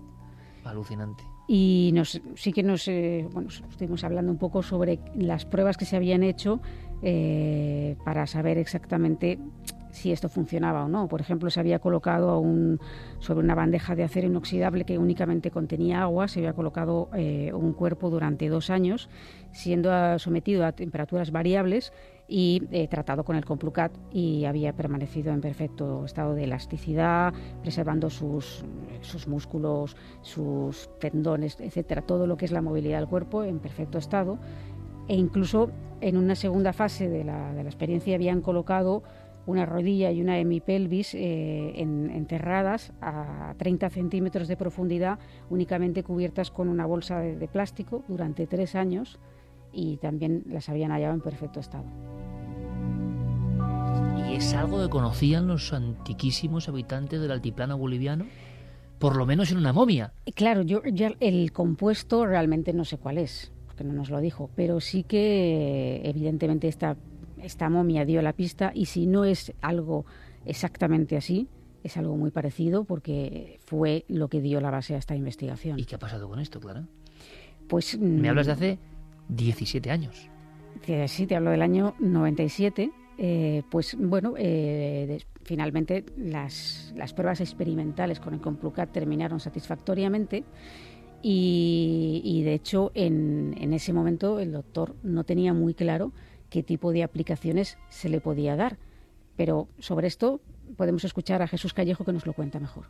Alucinante. Y nos, sí que nos eh, bueno, estuvimos hablando un poco sobre las pruebas que se habían hecho eh, para saber exactamente si esto funcionaba o no. Por ejemplo, se había colocado un- sobre una bandeja de acero inoxidable que únicamente contenía agua, se había colocado eh, un cuerpo durante dos años, siendo ah, sometido a temperaturas variables y eh, tratado con el complucat y había permanecido en perfecto estado de elasticidad, preservando sus, sus músculos, sus tendones, etcétera, todo lo que es la movilidad del cuerpo en perfecto estado. E incluso en una segunda fase de la, de la experiencia habían colocado una rodilla y una hemipelvis eh, en- enterradas a 30 centímetros de profundidad, únicamente cubiertas con una bolsa de, de plástico durante tres años y también las habían hallado en perfecto estado. ¿Y es algo que conocían los antiquísimos habitantes del altiplano boliviano? Por lo menos en una momia. Claro, yo ya el compuesto realmente no sé cuál es, porque no nos lo dijo, pero sí que evidentemente esta, esta momia dio la pista y si no es algo exactamente así, es algo muy parecido porque fue lo que dio la base a esta investigación. ¿Y qué ha pasado con esto, Clara? Pues Me mm, hablas de hace 17 años. sí, te hablo del año 97. eh, pues bueno, eh, finalmente las, las pruebas experimentales con el Complucat terminaron satisfactoriamente y, y, de hecho en, en ese momento el doctor no tenía muy claro qué tipo de aplicaciones se le podía dar. Pero sobre esto podemos escuchar a Jesús Callejo que nos lo cuenta mejor.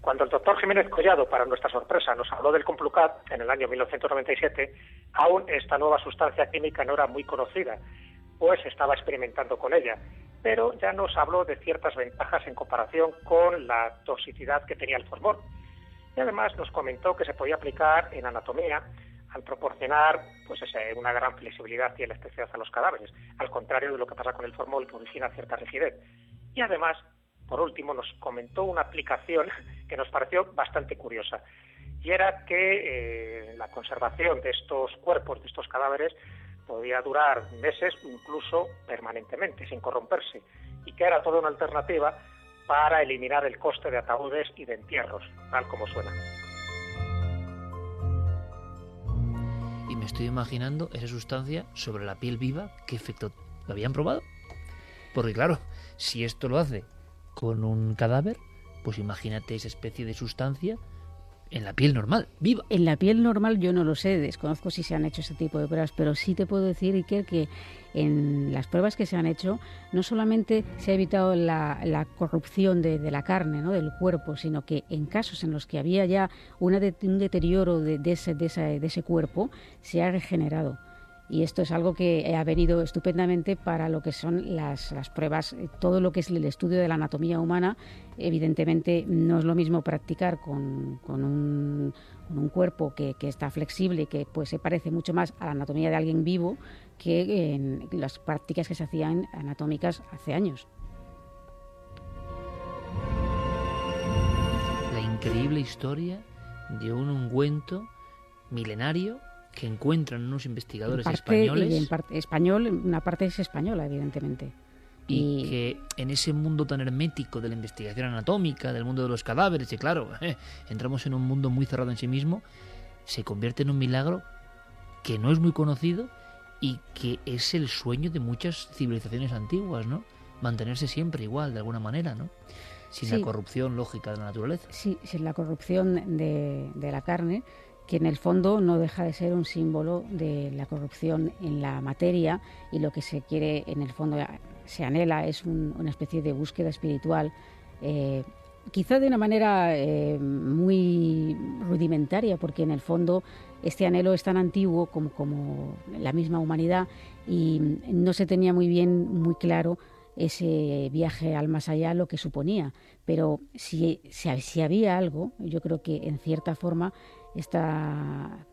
Cuando el doctor Jiménez Collado, para nuestra sorpresa, nos habló del Complucat en el año 1997, aún esta nueva sustancia química no era muy conocida, pues estaba experimentando con ella, pero ya nos habló de ciertas ventajas en comparación con la toxicidad que tenía el formol. Y además nos comentó que se podía aplicar en anatomía al proporcionar pues ese, una gran flexibilidad y elasticidad a los cadáveres, al contrario de lo que pasa con el formol que origina cierta rigidez. Y además, por último, nos comentó una aplicación que nos pareció bastante curiosa, y era que eh, la conservación de estos cuerpos, de estos cadáveres, podía durar meses, incluso permanentemente, sin corromperse, y que era toda una alternativa para eliminar el coste de ataúdes y de entierros, tal como suena. Me estoy imaginando esa sustancia sobre la piel viva, ¿qué efecto lo habían probado? Porque claro, si esto lo hace con un cadáver, pues imagínate esa especie de sustancia en la piel normal, viva. En la piel normal yo no lo sé, desconozco si se han hecho ese tipo de pruebas, pero sí te puedo decir, Iker, que en las pruebas que se han hecho no solamente se ha evitado la, la corrupción de, la carne, ¿no? del cuerpo, sino que en casos en los que había ya una un deterioro de, ese, de ese cuerpo, se ha regenerado. Y esto es algo que ha venido estupendamente para lo que son las, pruebas, todo lo que es el estudio de la anatomía humana. Evidentemente no es lo mismo practicar con, con, un, con un, cuerpo que, que, está flexible, que pues se parece mucho más a la anatomía de alguien vivo que en las prácticas que se hacían anatómicas hace años. La increíble historia de un ungüento milenario que encuentran unos investigadores en parte, españoles. En parte, español, una parte es española, evidentemente. Y, y, que en ese mundo tan hermético de la investigación anatómica, del mundo de los cadáveres, y claro, eh, entramos en un mundo muy cerrado en sí mismo, se convierte en un milagro que no es muy conocido y que es el sueño de muchas civilizaciones antiguas, ¿no? Mantenerse siempre igual, de alguna manera, ¿no? Sin sí. la corrupción lógica de la naturaleza. Sí, sin la corrupción de, de la carne que en el fondo no deja de ser un símbolo de la corrupción en la materia y lo que se quiere en el fondo se anhela es un, una especie de búsqueda espiritual eh, quizá de una manera eh, muy rudimentaria, porque en el fondo este anhelo es tan antiguo como, la misma humanidad y no se tenía muy bien, muy claro ese viaje al más allá lo que suponía. Pero si, si, había algo, yo creo que en cierta forma esta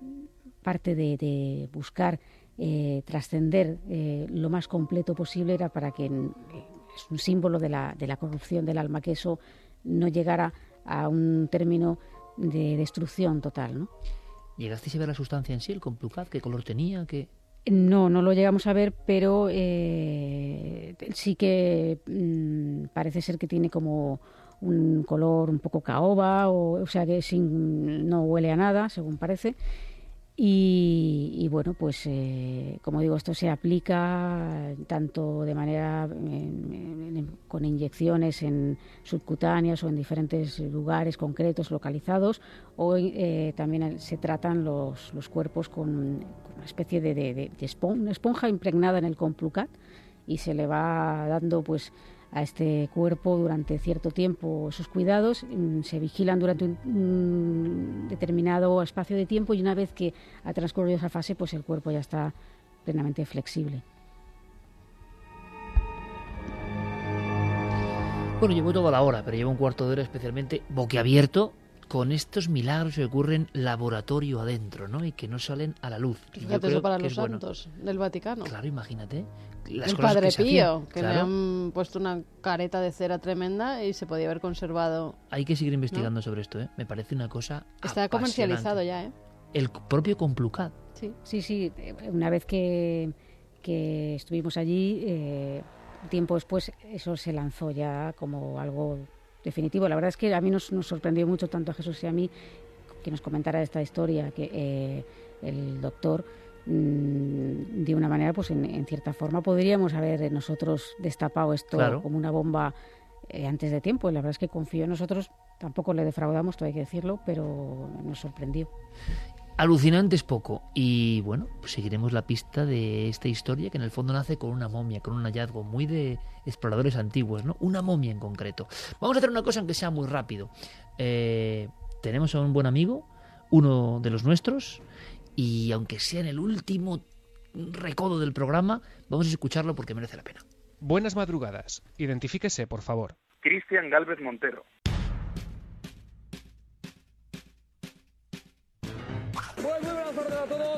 parte de, buscar eh, trascender eh, lo más completo posible era para que es un símbolo de la, de la corrupción del alma, que eso no llegara a un término de destrucción total. ¿no? ¿Llegasteis a ver la sustancia en sí, el complucat? ¿Qué color tenía? ¿Qué... No, no lo llegamos a ver, pero eh, sí que mm, parece ser que tiene como un color un poco caoba, o, o sea que sin, no huele a nada, según parece. Y, bueno, pues eh, como digo, esto se aplica tanto de manera con inyecciones en subcutáneas o en diferentes lugares concretos localizados, o eh, también se tratan los, los cuerpos con, una especie de, de, esponja impregnada en el complucat y se le va dando pues a este cuerpo durante cierto tiempo esos cuidados, mm, se vigilan durante un, determinado espacio de tiempo y una vez que ha transcurrido esa fase, pues el cuerpo ya está plenamente flexible. Bueno, llevo toda la hora, pero llevo un cuarto de hora especialmente boquiabierto con estos milagros que ocurren laboratorio adentro, ¿no? Y que no salen a la luz. Fíjate eso para los santos del Vaticano. Claro, imagínate. el Padre Pío, que le han puesto una careta de cera tremenda y se podía haber conservado. Hay que seguir investigando sobre esto, ¿eh? Me parece una cosa. Está comercializado ya, ¿eh? El propio Complucat. Sí, sí, sí. Una vez que, que estuvimos allí, eh, tiempo después, eso se lanzó ya como algo definitivo. La verdad es que a mí nos, sorprendió mucho, tanto a Jesús y a mí, que nos comentara esta historia, que eh, el doctor, mm, de una manera, pues en, cierta forma, podríamos haber nosotros destapado esto como una bomba eh, antes de tiempo. La verdad es que confío en nosotros, tampoco le defraudamos, todo hay que decirlo, pero nos sorprendió. Alucinante es poco. Y bueno, pues seguiremos la pista de esta historia que en el fondo nace con una momia, con un hallazgo muy de exploradores antiguos, ¿no? Una momia en concreto. Vamos a hacer una cosa aunque sea muy rápido. Eh, tenemos a un buen amigo, uno de los nuestros, y aunque sea en el último recodo del programa, vamos a escucharlo porque merece la pena. Buenas madrugadas. Identifíquese, por favor. Cristian Galvez Montero.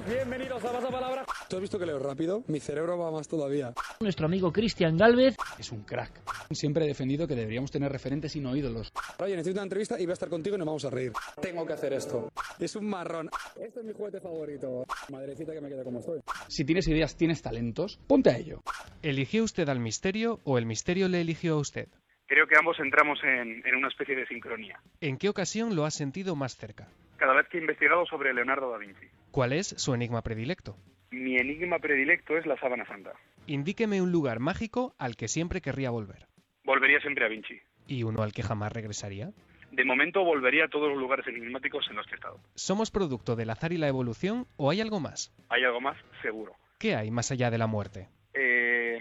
Bienvenidos a Palabra. ¿Tú has visto que leo rápido? Mi cerebro va más todavía. Nuestro amigo Cristian Galvez es un crack. Siempre he defendido que deberíamos tener referentes y no ídolos. Oye, necesito una entrevista y voy a estar contigo y nos vamos a reír. Tengo que hacer esto. Es un marrón. Este es mi juguete favorito. Madrecita que me quede como estoy. Si tienes ideas, tienes talentos, ponte a ello. ¿Eligió usted al misterio o el misterio le eligió a usted? Creo que ambos entramos en, en una especie de sincronía. ¿En qué ocasión lo has sentido más cerca? Cada vez que he investigado sobre Leonardo da Vinci. ¿Cuál es su enigma predilecto? Mi enigma predilecto es la sábana santa. Indíqueme un lugar mágico al que siempre querría volver. Volvería siempre a Vinci. ¿Y uno al que jamás regresaría? De momento volvería a todos los lugares enigmáticos en los que he estado. ¿Somos producto del azar y la evolución o hay algo más? Hay algo más, seguro. ¿Qué hay más allá de la muerte?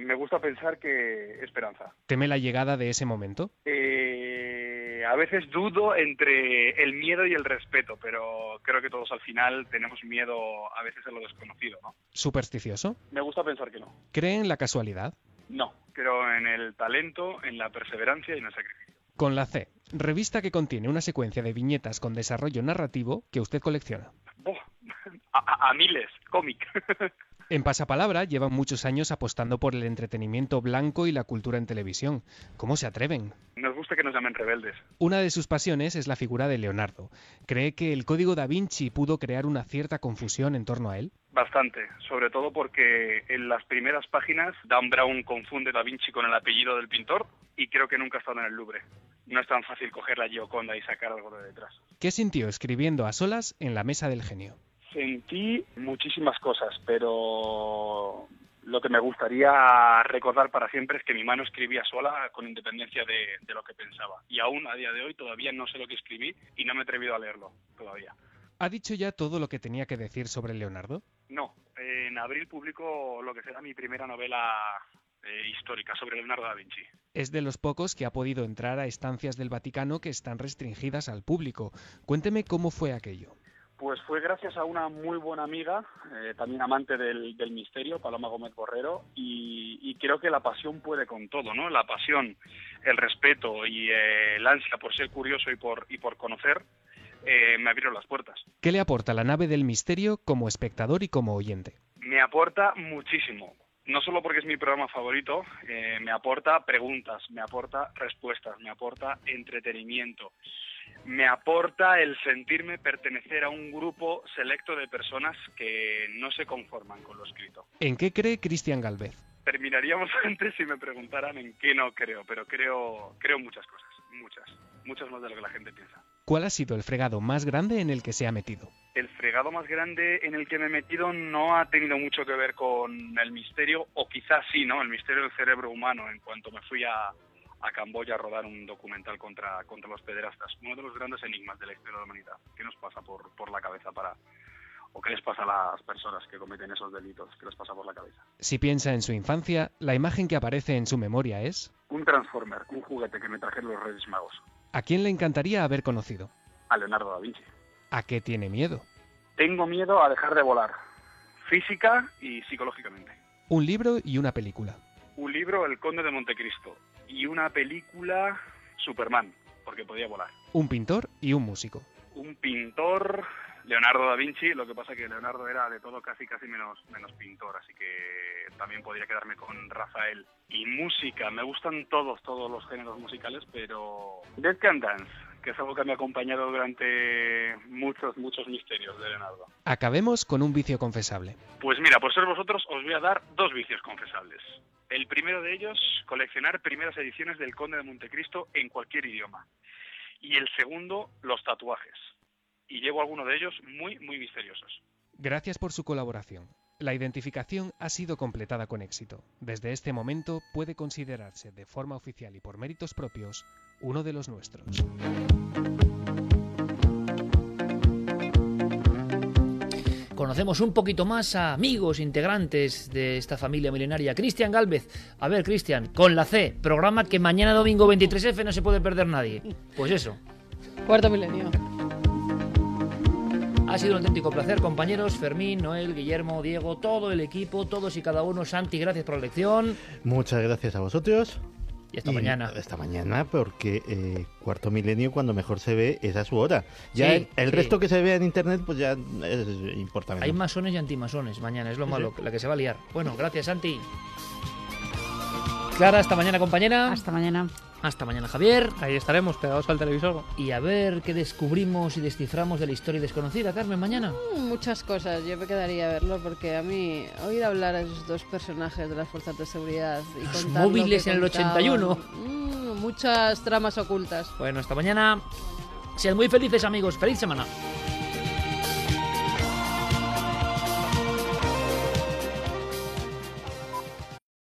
Me gusta pensar que esperanza. ¿Teme la llegada de ese momento? Eh, a veces dudo entre el miedo y el respeto, pero creo que todos al final tenemos miedo a veces a lo desconocido, ¿no? ¿Supersticioso? Me gusta pensar que no. ¿Cree en la casualidad? No, creo en el talento, en la perseverancia y en el sacrificio. Con la C, revista que contiene una secuencia de viñetas con desarrollo narrativo que usted colecciona. a, a miles, cómic. En Pasapalabra llevan muchos años apostando por el entretenimiento blanco y la cultura en televisión. ¿Cómo se atreven? Nos gusta que nos llamen rebeldes. Una de sus pasiones es la figura de Leonardo. ¿Cree que el código da Vinci pudo crear una cierta confusión en torno a él? Bastante, sobre todo porque en las primeras páginas Dan Brown confunde Da Vinci con el apellido del pintor y creo que nunca ha estado en el Louvre. No es tan fácil coger la Gioconda y sacar algo de detrás. ¿Qué sintió escribiendo a solas en la mesa del genio? Sentí muchísimas cosas, pero lo que me gustaría recordar para siempre es que mi mano escribía sola con independencia de, lo que pensaba. Y aún a día de hoy todavía no sé lo que escribí y no me he atrevido a leerlo todavía. ¿Ha dicho ya todo lo que tenía que decir sobre Leonardo? No. En abril publico lo que será mi primera novela eh, histórica sobre Leonardo da Vinci. Es de los pocos que ha podido entrar a estancias del Vaticano que están restringidas al público. Cuénteme cómo fue aquello. Pues fue gracias a una muy buena amiga, eh, también amante del, del, misterio, Paloma Gómez Borrero, y, y, creo que la pasión puede con todo, ¿no? La pasión, el respeto y eh, el ansia por ser curioso y por, y por conocer eh, me abrieron las puertas. ¿Qué le aporta la nave del misterio como espectador y como oyente? Me aporta muchísimo. No solo porque es mi programa favorito, eh, me aporta preguntas, me aporta respuestas, me aporta entretenimiento me aporta el sentirme pertenecer a un grupo selecto de personas que no se conforman con lo escrito. ¿En qué cree Cristian Galvez? Terminaríamos antes si me preguntaran en qué no creo, pero creo, creo muchas cosas, muchas, muchas más de lo que la gente piensa. ¿Cuál ha sido el fregado más grande en el que se ha metido? El fregado más grande en el que me he metido no ha tenido mucho que ver con el misterio, o quizás sí, ¿no? El misterio del cerebro humano, en cuanto me fui a, a Camboya a rodar un documental contra, contra los pederastas. Uno de los grandes enigmas de la historia de la humanidad. ¿Qué nos pasa por, por la cabeza para... o qué les pasa a las personas que cometen esos delitos? ¿Qué les pasa por la cabeza? Si piensa en su infancia, la imagen que aparece en su memoria es... Un Transformer, un juguete que me trajeron los Reyes Magos. ¿A quién le encantaría haber conocido? A Leonardo da Vinci. ¿A qué tiene miedo? Tengo miedo a dejar de volar, física y psicológicamente. Un libro y una película. Un libro, El Conde de Montecristo, y una película, Superman, porque podía volar. Un pintor y un músico. Un pintor, Leonardo da Vinci, lo que pasa que Leonardo era de todo casi casi menos, menos pintor, así que también podría quedarme con Rafael. Y música, me gustan todos, todos los géneros musicales, pero Dead Can Dance, que es algo que me ha acompañado durante muchos, muchos misterios de Leonardo. Acabemos con un vicio confesable. Pues mira, por ser vosotros os voy a dar dos vicios confesables. El primero de ellos, coleccionar primeras ediciones del Conde de Montecristo en cualquier idioma. Y el segundo, los tatuajes. Y llevo algunos de ellos muy, muy misteriosos. Gracias por su colaboración. La identificación ha sido completada con éxito. Desde este momento puede considerarse de forma oficial y por méritos propios uno de los nuestros. Conocemos un poquito más a amigos integrantes de esta familia milenaria. Cristian Galvez. A ver, Cristian, con la C, programa que mañana domingo 23F no se puede perder nadie. Pues eso. Cuarto milenio. Ha sido un auténtico placer, compañeros. Fermín, Noel, Guillermo, Diego, todo el equipo, todos y cada uno. Santi, gracias por la lección. Muchas gracias a vosotros. Y esta mañana. Esta mañana, porque eh, cuarto milenio, cuando mejor se ve, es a su hora. Ya sí, el, el sí. resto que se ve en internet, pues ya es, importa menos. Hay masones y antimasones mañana, es lo malo, la que se va a liar. Bueno, gracias, Santi. Clara, hasta mañana, compañera. Hasta mañana. Hasta mañana, Javier. Ahí estaremos, pegados al televisor. Y a ver qué descubrimos y desciframos de la historia desconocida, Carmen, mañana. Mm, muchas cosas, yo me quedaría a verlo porque a mí oír hablar a esos dos personajes de las fuerzas de seguridad y Los contar lo móviles que en el contaban, 81. mm, muchas tramas ocultas. Bueno, hasta mañana. Sean muy felices, amigos. Feliz semana.